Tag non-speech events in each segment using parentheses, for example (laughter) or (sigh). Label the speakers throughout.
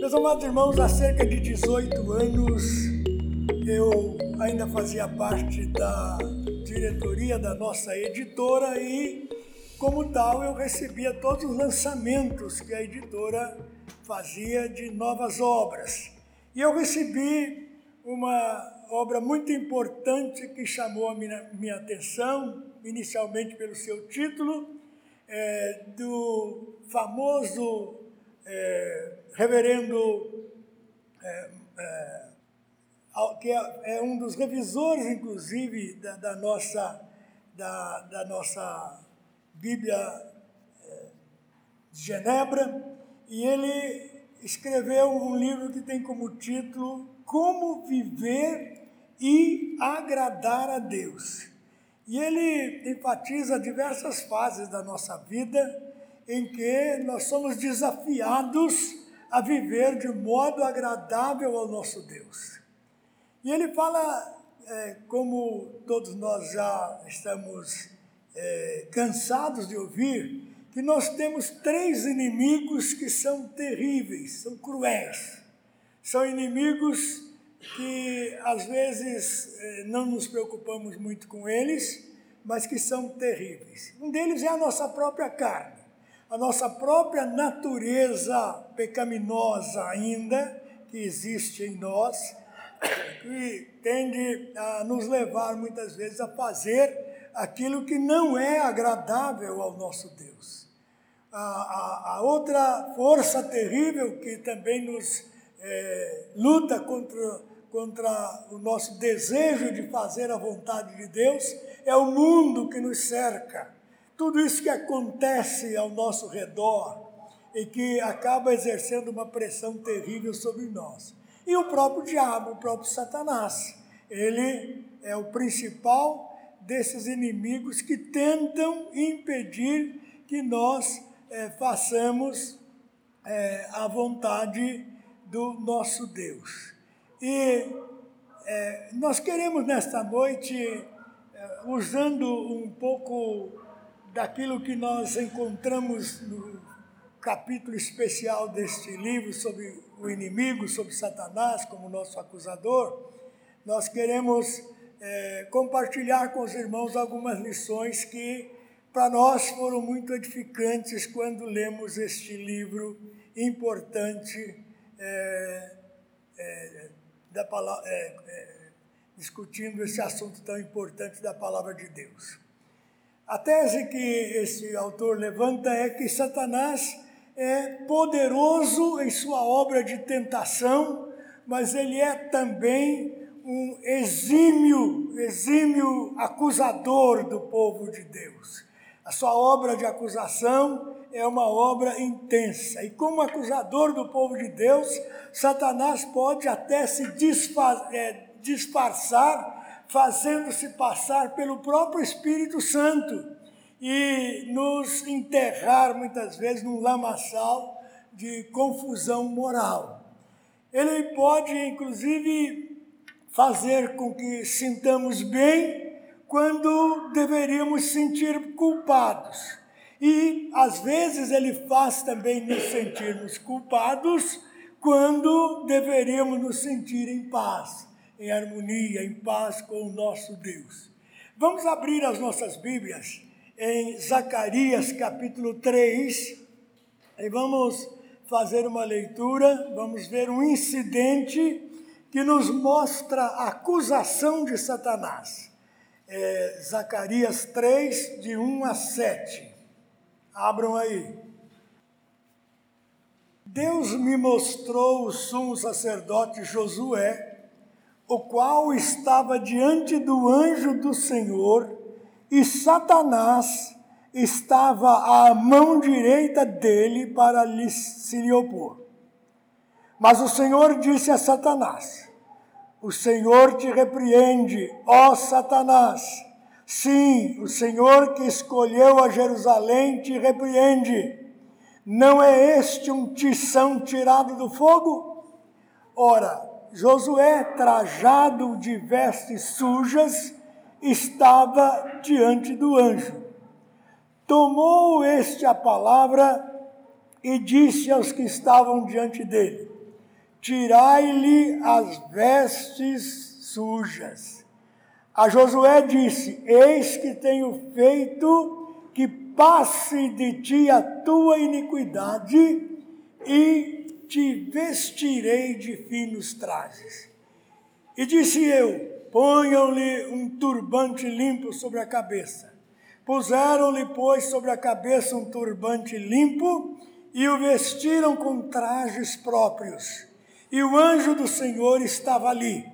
Speaker 1: Meus amados irmãos, há cerca de 18 anos eu ainda fazia parte da diretoria da nossa editora e, como tal, eu recebia todos os lançamentos que a editora fazia de novas obras. E eu recebi uma obra muito importante que chamou a minha, minha atenção, inicialmente pelo seu título, é, do famoso é, reverendo, é, é, que é, é, um dos revisores, inclusive, da, da nossa, da, da, nossa Bíblia é, de Genebra, e ele escreveu um livro que tem como título Como Viver e Agradar a Deus. E ele enfatiza diversas fases da nossa vida em que nós somos desafiados a viver de modo agradável ao nosso Deus. E ele fala, é, como todos nós já estamos é, cansados de ouvir, que nós temos três inimigos que são terríveis, são cruéis. São inimigos que às vezes é, não nos preocupamos muito com eles, mas que são terríveis. Um deles é a nossa própria carne a nossa própria natureza pecaminosa ainda, que existe em nós, que (coughs) tende a nos levar muitas vezes a fazer aquilo que não é agradável ao nosso Deus. A, a, a outra força terrível que também nos é, luta contra, contra o nosso desejo de fazer a vontade de Deus é o mundo que nos cerca tudo isso que acontece ao nosso redor e que acaba exercendo uma pressão terrível sobre nós. E o próprio diabo, o próprio Satanás, ele é o principal desses inimigos que tentam impedir que nós é, façamos é, a vontade do nosso Deus. E é, nós queremos nesta noite, usando um pouco daquilo que nós encontramos no capítulo especial deste livro sobre o inimigo, sobre Satanás como nosso acusador, nós queremos é, compartilhar com os irmãos algumas lições que para nós foram muito edificantes quando lemos este livro importante é, é, da palavra, é, é, discutindo esse assunto tão importante da palavra de Deus. A tese que esse autor levanta é que Satanás é poderoso em sua obra de tentação, mas ele é também um exímio, exímio acusador do povo de Deus. A sua obra de acusação é uma obra intensa. E como acusador do povo de Deus, Satanás pode até se é, disfarçar fazendo-se passar pelo próprio Espírito Santo e nos enterrar muitas vezes num lamaçal de confusão moral. Ele pode, inclusive, fazer com que sintamos bem quando deveríamos sentir culpados. E, às vezes, ele faz também nos sentirmos culpados quando deveríamos nos sentir em paz em harmonia, em paz com o nosso Deus. Vamos abrir as nossas Bíblias em Zacarias capítulo 3 e vamos fazer uma leitura, vamos ver um incidente que nos mostra a acusação de Satanás. É, Zacarias 3, de 1 a 7. Abram aí. Deus me mostrou o sumo sacerdote Josué o qual estava diante do anjo do Senhor, e Satanás estava à mão direita dele para lhe, se lhe opor. Mas o Senhor disse a Satanás: O Senhor te repreende, ó Satanás. Sim, o Senhor que escolheu a Jerusalém te repreende. Não é este um tição tirado do fogo? Ora, Josué, trajado de vestes sujas, estava diante do anjo. Tomou este a palavra e disse aos que estavam diante dele: Tirai-lhe as vestes sujas. A Josué disse: Eis que tenho feito que passe de ti a tua iniquidade e te vestirei de finos trajes. E disse eu: Ponham-lhe um turbante limpo sobre a cabeça. Puseram-lhe, pois, sobre a cabeça um turbante limpo e o vestiram com trajes próprios. E o anjo do Senhor estava ali.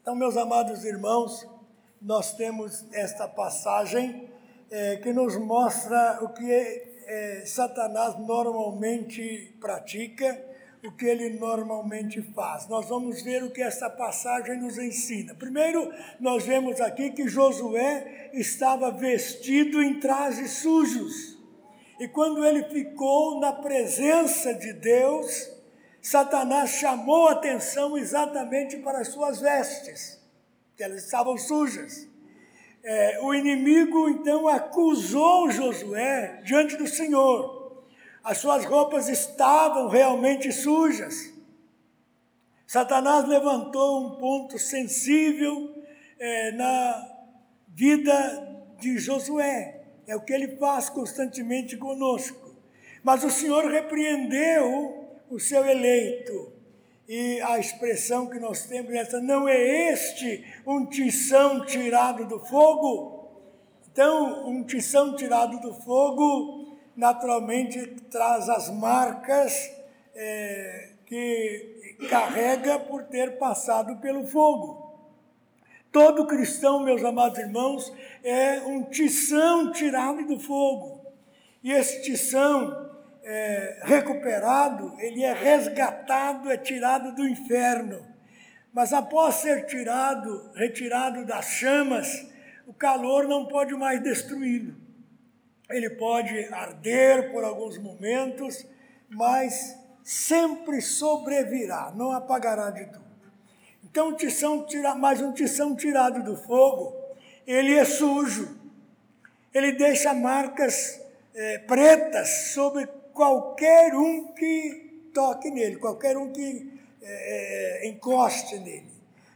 Speaker 1: Então, meus amados irmãos, nós temos esta passagem é, que nos mostra o que é, Satanás normalmente pratica o que ele normalmente faz. Nós vamos ver o que essa passagem nos ensina. Primeiro, nós vemos aqui que Josué estava vestido em trajes sujos. E quando ele ficou na presença de Deus, Satanás chamou atenção exatamente para as suas vestes, que elas estavam sujas. É, o inimigo então acusou Josué diante do Senhor as suas roupas estavam realmente sujas. Satanás levantou um ponto sensível é, na vida de Josué. É o que ele faz constantemente conosco. Mas o Senhor repreendeu o seu eleito. E a expressão que nós temos é essa: não é este um tição tirado do fogo? Então, um tição tirado do fogo naturalmente traz as marcas é, que carrega por ter passado pelo fogo. Todo cristão, meus amados irmãos, é um tição tirado do fogo. E esse tição é, recuperado, ele é resgatado, é tirado do inferno. Mas após ser tirado, retirado das chamas, o calor não pode mais destruí-lo ele pode arder por alguns momentos, mas sempre sobrevirá, não apagará de tudo. Então, tição tira, mais um tição tirado do fogo, ele é sujo, ele deixa marcas é, pretas sobre qualquer um que toque nele, qualquer um que é, é encoste nele.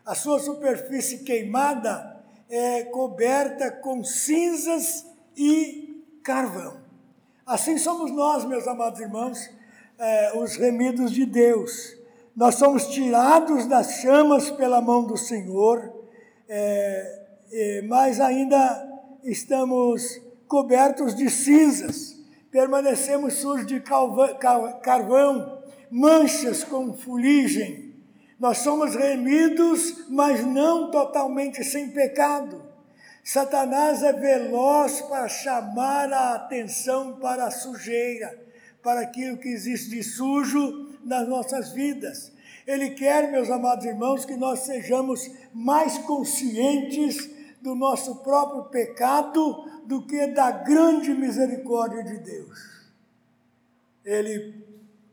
Speaker 1: A sua superfície queimada é coberta com cinzas e carvão. Assim somos nós, meus amados irmãos, é, os remidos de Deus. Nós somos tirados das chamas pela mão do Senhor, é, mas ainda estamos cobertos de cinzas, permanecemos sujos de carvão, manchas com fuligem. Nós somos remidos, mas não totalmente sem pecado. Satanás é veloz para chamar a atenção para a sujeira, para aquilo que existe de sujo nas nossas vidas. Ele quer, meus amados irmãos, que nós sejamos mais conscientes do nosso próprio pecado do que da grande misericórdia de Deus. Ele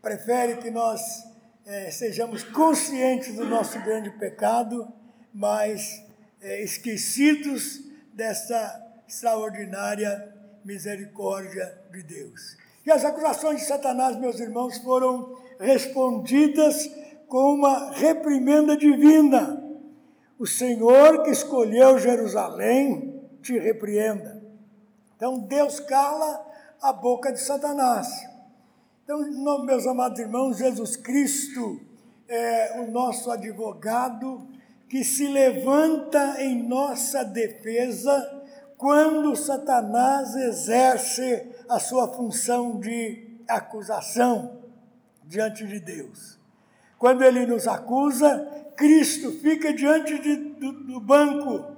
Speaker 1: prefere que nós é, sejamos conscientes do nosso grande pecado, mas é, esquecidos dessa extraordinária misericórdia de Deus. E as acusações de Satanás, meus irmãos, foram respondidas com uma reprimenda divina. O Senhor que escolheu Jerusalém te repreenda. Então Deus cala a boca de Satanás. Então, meus amados irmãos, Jesus Cristo é o nosso advogado que se levanta em nossa defesa quando Satanás exerce a sua função de acusação diante de Deus. Quando ele nos acusa, Cristo fica diante de, do, do, banco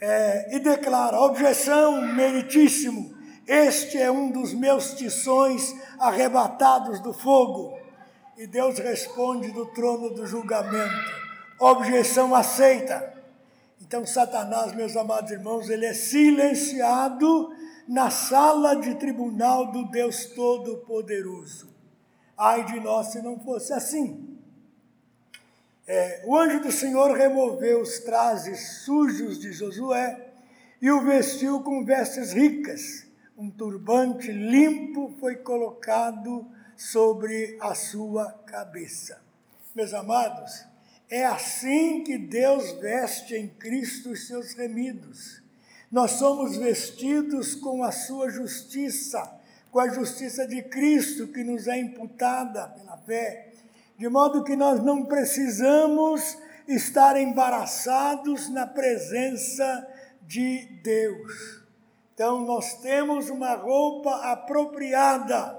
Speaker 1: é, e declara: objeção, meritíssimo, este é um dos meus tições arrebatados do fogo. E Deus responde do trono do julgamento objeção aceita. Então, Satanás, meus amados irmãos, ele é silenciado na sala de tribunal do Deus Todo-Poderoso. Ai de nós se não fosse assim. É, o anjo do Senhor removeu os trajes sujos de Josué e o vestiu com vestes ricas. Um turbante limpo foi colocado sobre a sua cabeça. Meus amados, é assim que Deus veste em Cristo os seus remidos. Nós somos vestidos com a sua justiça, com a justiça de Cristo que nos é imputada pela fé, de modo que nós não precisamos estar embaraçados na presença de Deus. Então, nós temos uma roupa apropriada,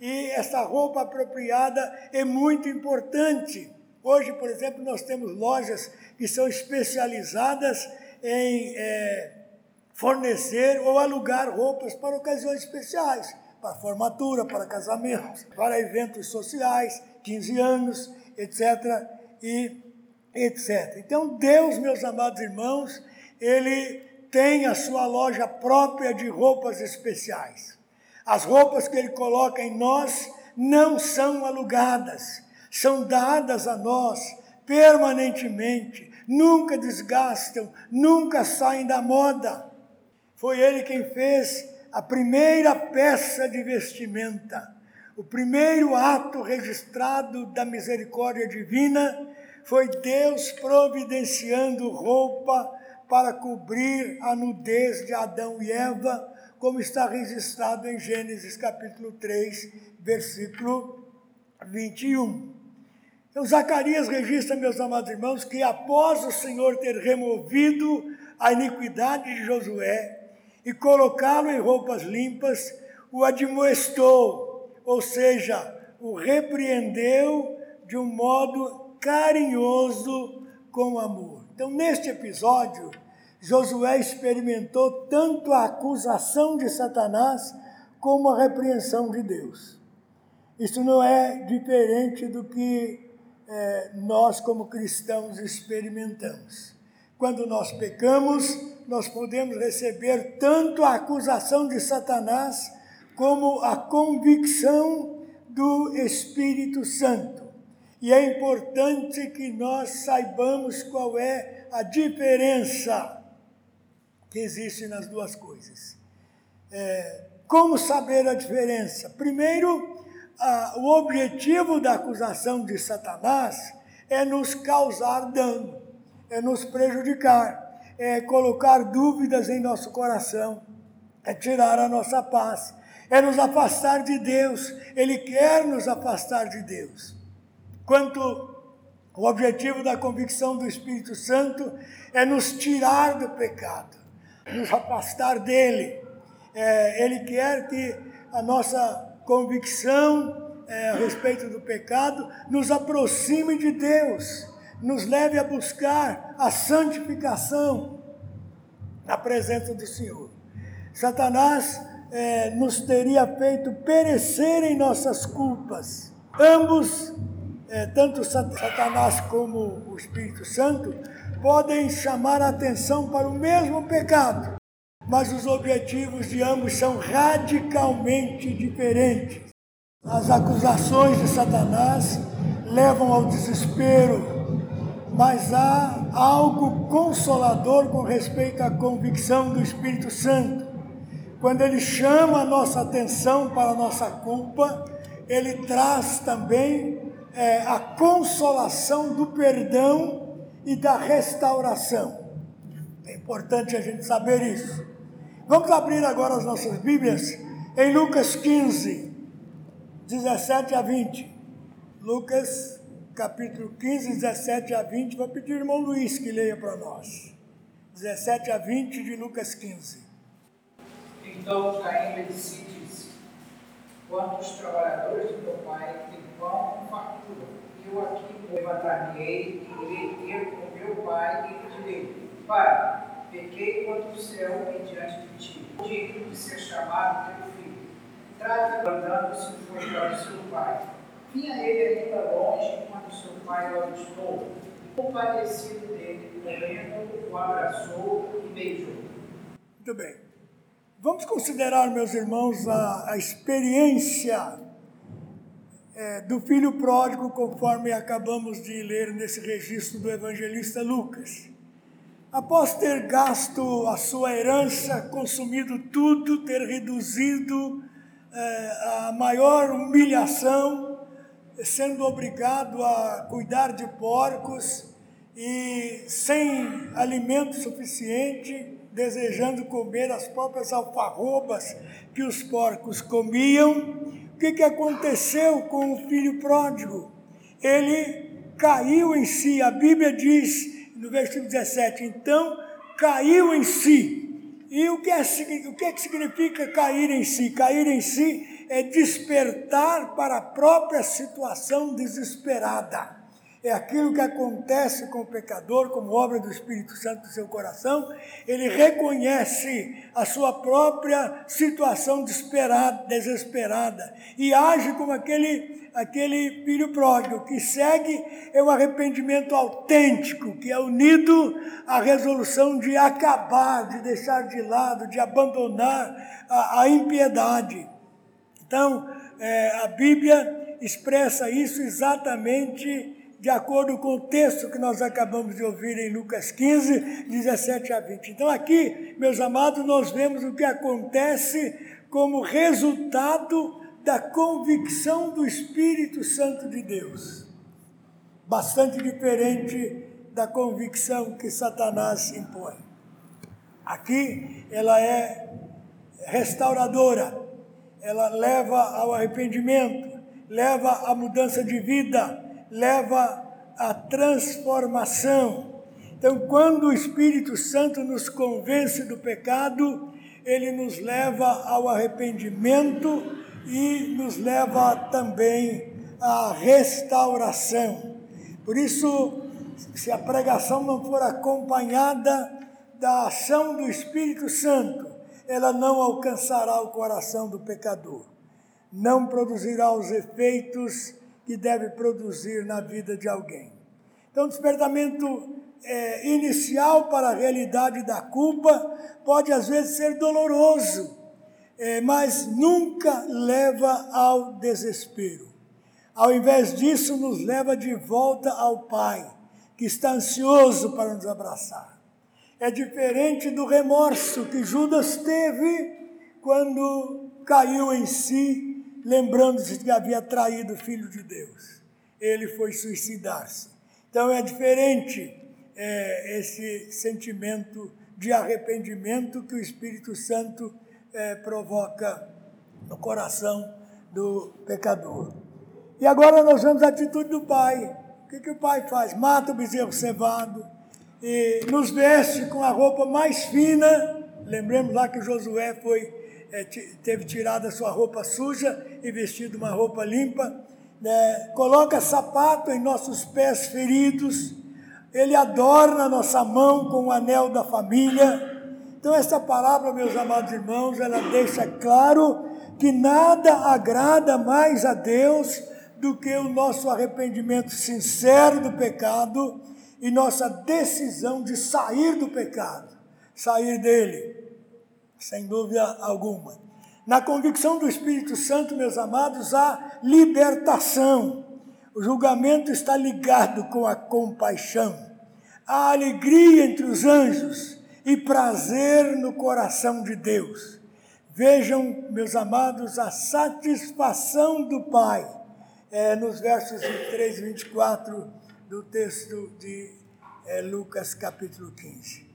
Speaker 1: e essa roupa apropriada é muito importante. Hoje, por exemplo, nós temos lojas que são especializadas em é, fornecer ou alugar roupas para ocasiões especiais, para formatura, para casamentos, para eventos sociais, 15 anos, etc. e etc. Então, Deus, meus amados irmãos, ele tem a sua loja própria de roupas especiais. As roupas que ele coloca em nós não são alugadas, são dadas a nós permanentemente, nunca desgastam, nunca saem da moda. Foi ele quem fez a primeira peça de vestimenta. O primeiro ato registrado da misericórdia divina foi Deus providenciando roupa para cobrir a nudez de Adão e Eva, como está registrado em Gênesis capítulo 3, versículo 21. Então, Zacarias registra, meus amados irmãos, que após o Senhor ter removido a iniquidade de Josué, e colocá-lo em roupas limpas, o admoestou, ou seja, o repreendeu de um modo carinhoso com amor. Então, neste episódio, Josué experimentou tanto a acusação de Satanás como a repreensão de Deus. Isso não é diferente do que é, nós, como cristãos, experimentamos. Quando nós pecamos, nós podemos receber tanto a acusação de Satanás como a convicção do Espírito Santo. E é importante que nós saibamos qual é a diferença que existe nas duas coisas. É, como saber a diferença? Primeiro, a, o objetivo da acusação de Satanás é nos causar dano é nos prejudicar, é colocar dúvidas em nosso coração, é tirar a nossa paz, é nos afastar de Deus. Ele quer nos afastar de Deus. Quanto o objetivo da convicção do Espírito Santo é nos tirar do pecado, nos afastar dele. É, ele quer que a nossa convicção é, a respeito do pecado nos aproxime de Deus nos leve a buscar a santificação na presença do Senhor. Satanás é, nos teria feito perecer em nossas culpas. Ambos, é, tanto Satanás como o Espírito Santo, podem chamar a atenção para o mesmo pecado, mas os objetivos de ambos são radicalmente diferentes. As acusações de Satanás levam ao desespero, mas há algo consolador com respeito à convicção do Espírito Santo. Quando ele chama a nossa atenção para a nossa culpa, ele traz também é, a consolação do perdão e da restauração. É importante a gente saber isso. Vamos abrir agora as nossas Bíblias em Lucas 15, 17 a 20. Lucas capítulo 15, 17 a 20. Vou pedir ao irmão Luiz que leia para nós. 17 a 20 de Lucas 15.
Speaker 2: Então Caim lhe disse: Quantos trabalhadores do teu pai têm pão com fartura? Eu aqui levantar-me-ei e irei ter com meu pai e lhe direi: Pai, pequei contra o céu e diante de ti, digno de ser chamado teu filho. Trata-me andando se foi para o seu pai. Vinha ele ainda longe seu pai o avistou, compadecido dele, correndo, o abraçou e beijou.
Speaker 1: Muito bem. Vamos considerar, meus irmãos, a, a experiência é, do filho pródigo, conforme acabamos de ler nesse registro do evangelista Lucas. Após ter gasto a sua herança, consumido tudo, ter reduzido é, a maior humilhação, sendo obrigado a cuidar de porcos e sem alimento suficiente, desejando comer as próprias alfarrobas que os porcos comiam, o que, que aconteceu com o filho pródigo? Ele caiu em si, a Bíblia diz no versículo 17, então caiu em si. E o que, é, o que, é que significa cair em si? Cair em si é despertar para a própria situação desesperada. É aquilo que acontece com o pecador, como obra do Espírito Santo no seu coração. Ele reconhece a sua própria situação desesperada, desesperada e age como aquele, aquele filho pródigo que segue é um arrependimento autêntico, que é unido à resolução de acabar, de deixar de lado, de abandonar a, a impiedade. Então, é, a Bíblia expressa isso exatamente de acordo com o texto que nós acabamos de ouvir em Lucas 15, 17 a 20. Então, aqui, meus amados, nós vemos o que acontece como resultado da convicção do Espírito Santo de Deus. Bastante diferente da convicção que Satanás impõe. Aqui, ela é restauradora, ela leva ao arrependimento, leva à mudança de vida leva à transformação. Então, quando o Espírito Santo nos convence do pecado, ele nos leva ao arrependimento e nos leva também à restauração. Por isso, se a pregação não for acompanhada da ação do Espírito Santo, ela não alcançará o coração do pecador, não produzirá os efeitos que deve produzir na vida de alguém. Então, despertamento é, inicial para a realidade da culpa pode às vezes ser doloroso, é, mas nunca leva ao desespero. Ao invés disso, nos leva de volta ao Pai, que está ansioso para nos abraçar. É diferente do remorso que Judas teve quando caiu em si lembrando-se que havia traído o Filho de Deus. Ele foi suicidar-se. Então é diferente é, esse sentimento de arrependimento que o Espírito Santo é, provoca no coração do pecador. E agora nós vemos a atitude do pai. O que, que o pai faz? Mata o bezerro cevado e nos veste com a roupa mais fina. Lembremos lá que Josué foi é, teve tirado a sua roupa suja e vestido uma roupa limpa, né? coloca sapato em nossos pés feridos, ele adorna nossa mão com o anel da família. Então, essa palavra, meus amados irmãos, ela deixa claro que nada agrada mais a Deus do que o nosso arrependimento sincero do pecado e nossa decisão de sair do pecado, sair dele sem dúvida alguma. Na convicção do Espírito Santo, meus amados, há libertação. O julgamento está ligado com a compaixão. Há alegria entre os anjos e prazer no coração de Deus. Vejam, meus amados, a satisfação do Pai, é, nos versos 23 e 24 do texto de é, Lucas, capítulo 15.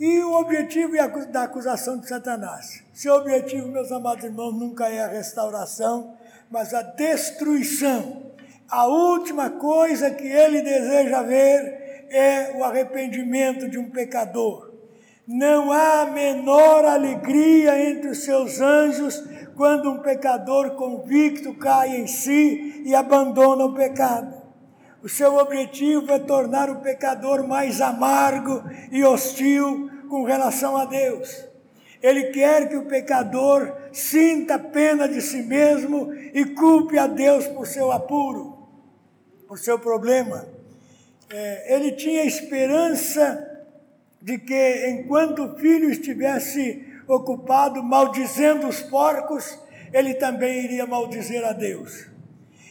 Speaker 1: E o objetivo da acusação de Satanás. Seu objetivo, meus amados irmãos, nunca é a restauração, mas a destruição. A última coisa que ele deseja ver é o arrependimento de um pecador. Não há menor alegria entre os seus anjos quando um pecador convicto cai em si e abandona o pecado. O seu objetivo é tornar o pecador mais amargo e hostil com relação a Deus. Ele quer que o pecador sinta pena de si mesmo e culpe a Deus por seu apuro, por seu problema. É, ele tinha esperança de que, enquanto o filho estivesse ocupado maldizendo os porcos, ele também iria maldizer a Deus.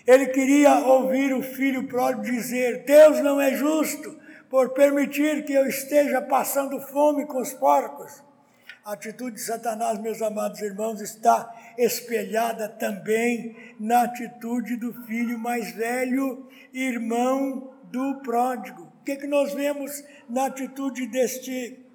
Speaker 1: Ele queria ouvir o filho pródigo dizer: Deus não é justo por permitir que eu esteja passando fome com os porcos. A atitude de Satanás, meus amados irmãos, está espelhada também na atitude do filho mais velho, irmão do pródigo. O que, que nós vemos na atitude deste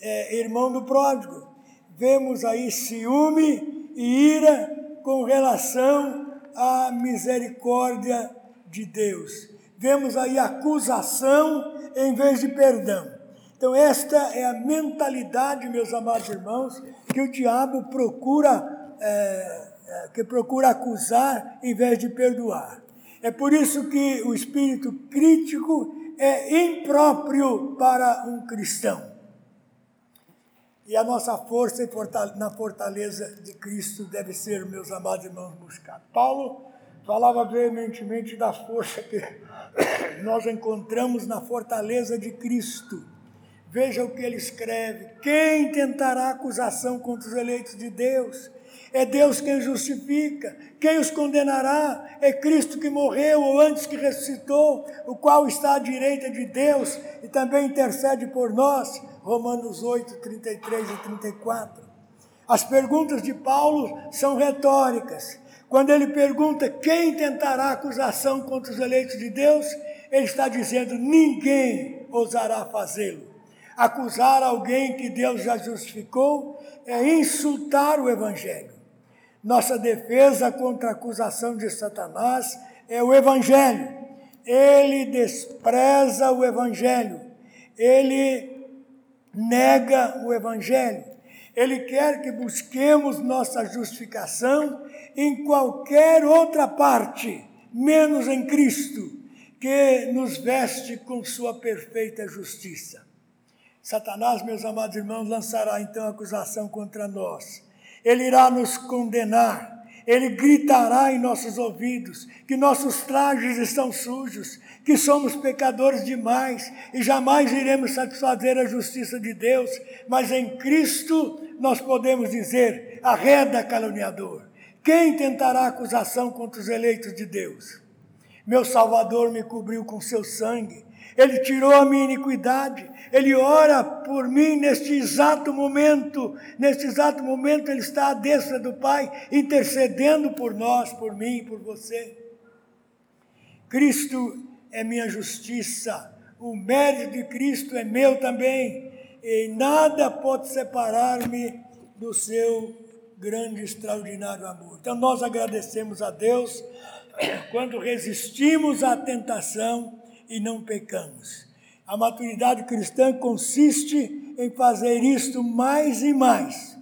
Speaker 1: é, irmão do pródigo? Vemos aí ciúme e ira com relação à misericórdia de Deus. Vemos aí acusação em vez de perdão. Então, esta é a mentalidade, meus amados irmãos, que o diabo procura, é, é, que procura acusar em vez de perdoar. É por isso que o espírito crítico é impróprio para um cristão. E a nossa força na fortaleza de Cristo deve ser, meus amados irmãos, buscar. Paulo falava veementemente da força que (coughs) nós encontramos na fortaleza de Cristo. Veja o que ele escreve: quem tentará acusação contra os eleitos de Deus? É Deus quem justifica. Quem os condenará? É Cristo que morreu ou antes que ressuscitou, o qual está à direita de Deus e também intercede por nós. Romanos 8, 33 e 34. As perguntas de Paulo são retóricas. Quando ele pergunta quem tentará acusação contra os eleitos de Deus, ele está dizendo: ninguém ousará fazê-lo. Acusar alguém que Deus já justificou é insultar o Evangelho. Nossa defesa contra a acusação de Satanás é o Evangelho. Ele despreza o Evangelho. Ele nega o Evangelho. Ele quer que busquemos nossa justificação em qualquer outra parte, menos em Cristo, que nos veste com sua perfeita justiça. Satanás, meus amados irmãos, lançará então acusação contra nós. Ele irá nos condenar. Ele gritará em nossos ouvidos que nossos trajes estão sujos, que somos pecadores demais e jamais iremos satisfazer a justiça de Deus, mas em Cristo nós podemos dizer: arreda caluniador. Quem tentará acusação contra os eleitos de Deus? Meu Salvador me cobriu com seu sangue, ele tirou a minha iniquidade, Ele ora por mim neste exato momento. Neste exato momento, Ele está à destra do Pai, intercedendo por nós, por mim, por você. Cristo é minha justiça, o mérito de Cristo é meu também, e nada pode separar-me do seu grande, extraordinário amor. Então, nós agradecemos a Deus quando resistimos à tentação e não pecamos. A maturidade cristã consiste em fazer isto mais e mais.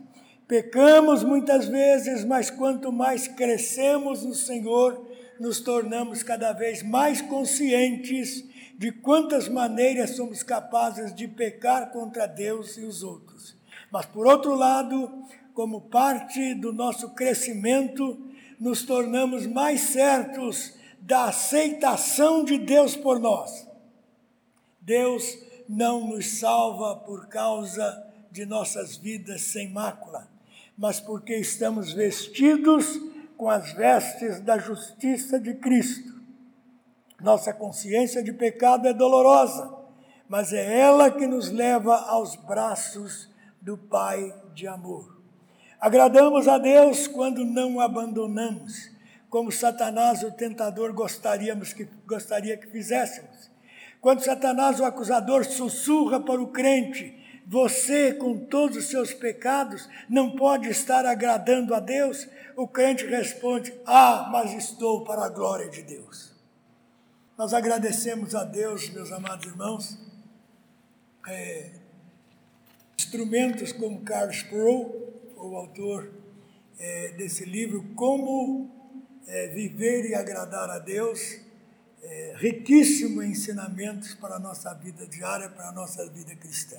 Speaker 1: Pecamos muitas vezes, mas quanto mais crescemos no Senhor, nos tornamos cada vez mais conscientes de quantas maneiras somos capazes de pecar contra Deus e os outros. Mas, por outro lado, como parte do nosso crescimento, nos tornamos mais certos da aceitação de Deus por nós. Deus não nos salva por causa de nossas vidas sem mácula, mas porque estamos vestidos com as vestes da justiça de Cristo. Nossa consciência de pecado é dolorosa, mas é ela que nos leva aos braços do Pai de amor. Agradamos a Deus quando não abandonamos como Satanás, o tentador, gostaríamos que, gostaria que fizéssemos. Quando Satanás, o acusador, sussurra para o crente, você, com todos os seus pecados, não pode estar agradando a Deus, o crente responde: Ah, mas estou para a glória de Deus. Nós agradecemos a Deus, meus amados irmãos, é, instrumentos como Carlos Pro, o autor é, desse livro, como é, viver e agradar a Deus, é, riquíssimo em ensinamentos para a nossa vida diária, para a nossa vida cristã.